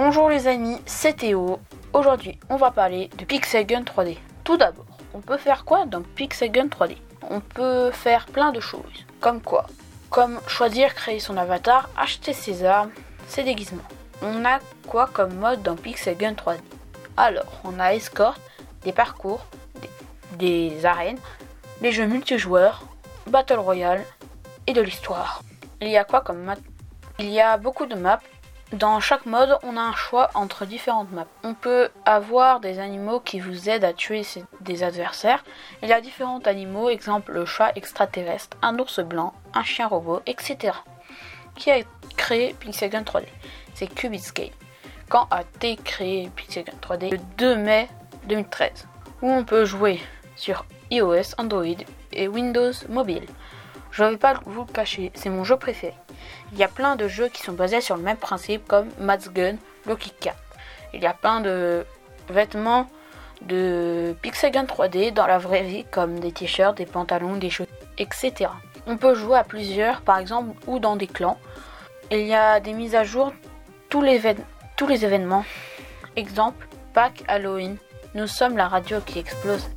Bonjour les amis, c'est Théo. Aujourd'hui, on va parler de Pixel Gun 3D. Tout d'abord, on peut faire quoi dans Pixel Gun 3D On peut faire plein de choses. Comme quoi? Comme choisir, créer son avatar, acheter ses armes, ses déguisements. On a quoi comme mode dans Pixel Gun 3D Alors, on a escorte, des parcours, des, des arènes, des jeux multijoueurs, Battle Royale et de l'histoire. Il y a quoi comme map Il y a beaucoup de maps. Dans chaque mode, on a un choix entre différentes maps. On peut avoir des animaux qui vous aident à tuer des adversaires. Il y a différents animaux, exemple le chat extraterrestre, un ours blanc, un chien robot, etc. Qui a créé Pixelgun 3D C'est Cubits Game. Quand a été créé Pixelgun 3D Le 2 mai 2013. Où on peut jouer sur iOS, Android et Windows Mobile. Je ne vais pas vous le cacher, c'est mon jeu préféré. Il y a plein de jeux qui sont basés sur le même principe comme Matt's Gun, Lucky Cat. Il y a plein de vêtements de Pixel Gun 3D dans la vraie vie comme des t-shirts, des pantalons, des chaussures, etc. On peut jouer à plusieurs par exemple ou dans des clans. Il y a des mises à jour tous les, tous les événements. Exemple, Pâques, Halloween. Nous sommes la radio qui explose.